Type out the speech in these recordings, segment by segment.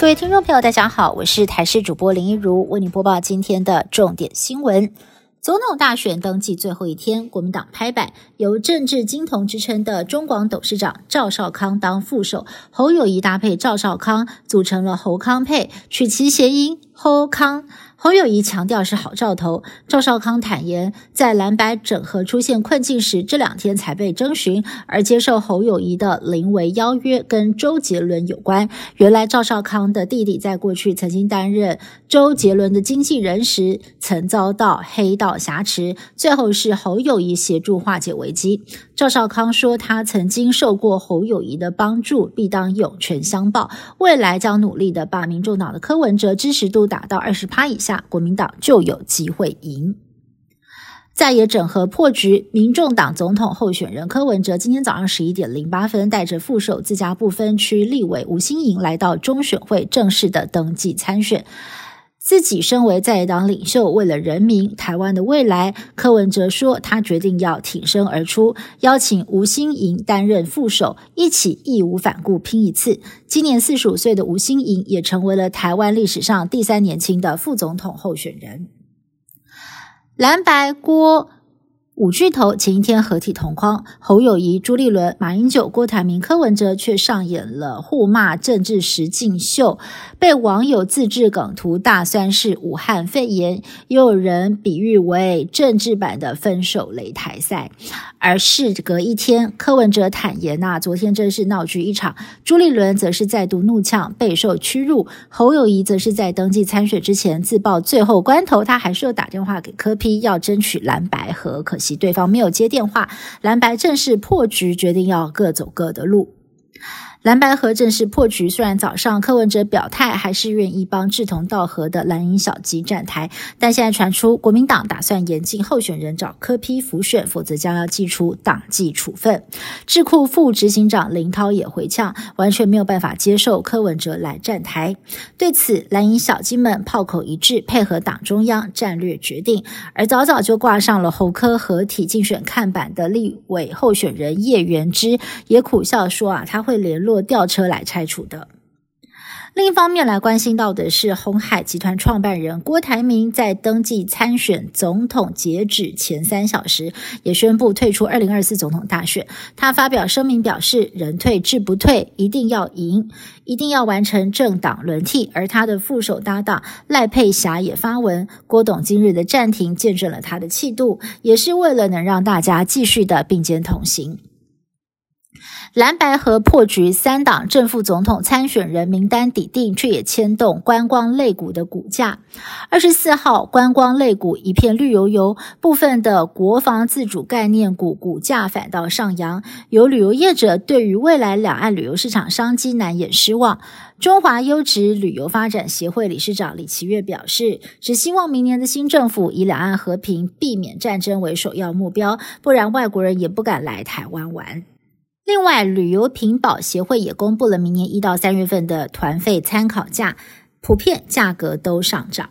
各位听众朋友，大家好，我是台视主播林一如，为您播报今天的重点新闻。总统大选登记最后一天，国民党拍板，由政治金童之称的中广董事长赵少康当副手，侯友谊搭配赵少康，组成了侯康配，取其谐音侯康。侯友谊强调是好兆头。赵少康坦言，在蓝白整合出现困境时，这两天才被征询，而接受侯友谊的临危邀约跟周杰伦有关。原来赵少康的弟弟在过去曾经担任周杰伦的经纪人时，曾遭到黑道挟持，最后是侯友谊协助化解危机。赵少康说，他曾经受过侯友谊的帮助，必当涌泉相报，未来将努力的把民众党的柯文哲支持度打到二十趴以下。国民党就有机会赢。在野整合破局，民众党总统候选人柯文哲今天早上十一点零八分，带着副手自家不分区立委吴新颖来到中选会正式的登记参选。自己身为在野党领袖，为了人民、台湾的未来，柯文哲说，他决定要挺身而出，邀请吴新颖担任副手，一起义无反顾拼一次。今年四十五岁的吴新颖也成为了台湾历史上第三年轻的副总统候选人。蓝白郭。五巨头前一天合体同框，侯友谊、朱立伦、马英九、郭台铭、柯文哲却上演了互骂政治实境秀，被网友自制梗图大酸是武汉肺炎，也有人比喻为政治版的分手擂台赛。而事隔一天，柯文哲坦言呐，昨天真是闹剧一场；朱立伦则是再度怒呛备受屈辱，侯友谊则是在登记参选之前自曝，最后关头他还是有打电话给柯批，要争取蓝白和，可惜。对方没有接电话，蓝白正式破局，决定要各走各的路。蓝白合正式破局，虽然早上柯文哲表态还是愿意帮志同道合的蓝营小鸡站台，但现在传出国民党打算严禁候选人找柯批辅选，否则将要祭出党纪处分。智库副执行长林涛也回呛，完全没有办法接受柯文哲来站台。对此，蓝营小鸡们炮口一致，配合党中央战略决定。而早早就挂上了侯科合体竞选看板的立委候选人叶元之也苦笑说：“啊，他会联络。”吊车来拆除的。另一方面来关心到的是，红海集团创办人郭台铭在登记参选总统截止前三小时，也宣布退出二零二四总统大选。他发表声明表示：“人退志不退，一定要赢，一定要完成政党轮替。”而他的副手搭档赖佩霞也发文：“郭董今日的暂停，见证了他的气度，也是为了能让大家继续的并肩同行。”蓝白河破局，三党正副总统参选人名单底定，却也牵动观光类股的股价。二十四号，观光类股一片绿油油，部分的国防自主概念股股价反倒上扬。有旅游业者对于未来两岸旅游市场商机难掩失望。中华优质旅游发展协会理事长李奇月表示，只希望明年的新政府以两岸和平、避免战争为首要目标，不然外国人也不敢来台湾玩。另外，旅游品保协会也公布了明年一到三月份的团费参考价，普遍价格都上涨。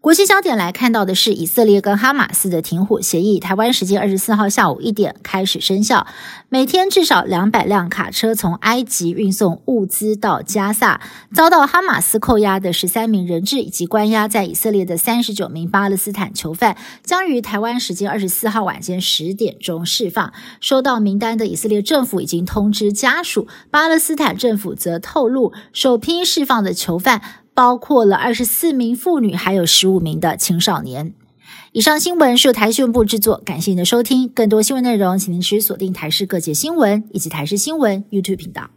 国际焦点来看到的是，以色列跟哈马斯的停火协议，台湾时间二十四号下午一点开始生效。每天至少两百辆卡车从埃及运送物资到加萨，遭到哈马斯扣押的十三名人质以及关押在以色列的三十九名巴勒斯坦囚犯，将于台湾时间二十四号晚间十点钟释放。收到名单的以色列政府已经通知家属，巴勒斯坦政府则透露，首批释放的囚犯。包括了二十四名妇女，还有十五名的青少年。以上新闻是由台讯部制作，感谢您的收听。更多新闻内容，请您持续锁定台视各界新闻以及台视新闻 YouTube 频道。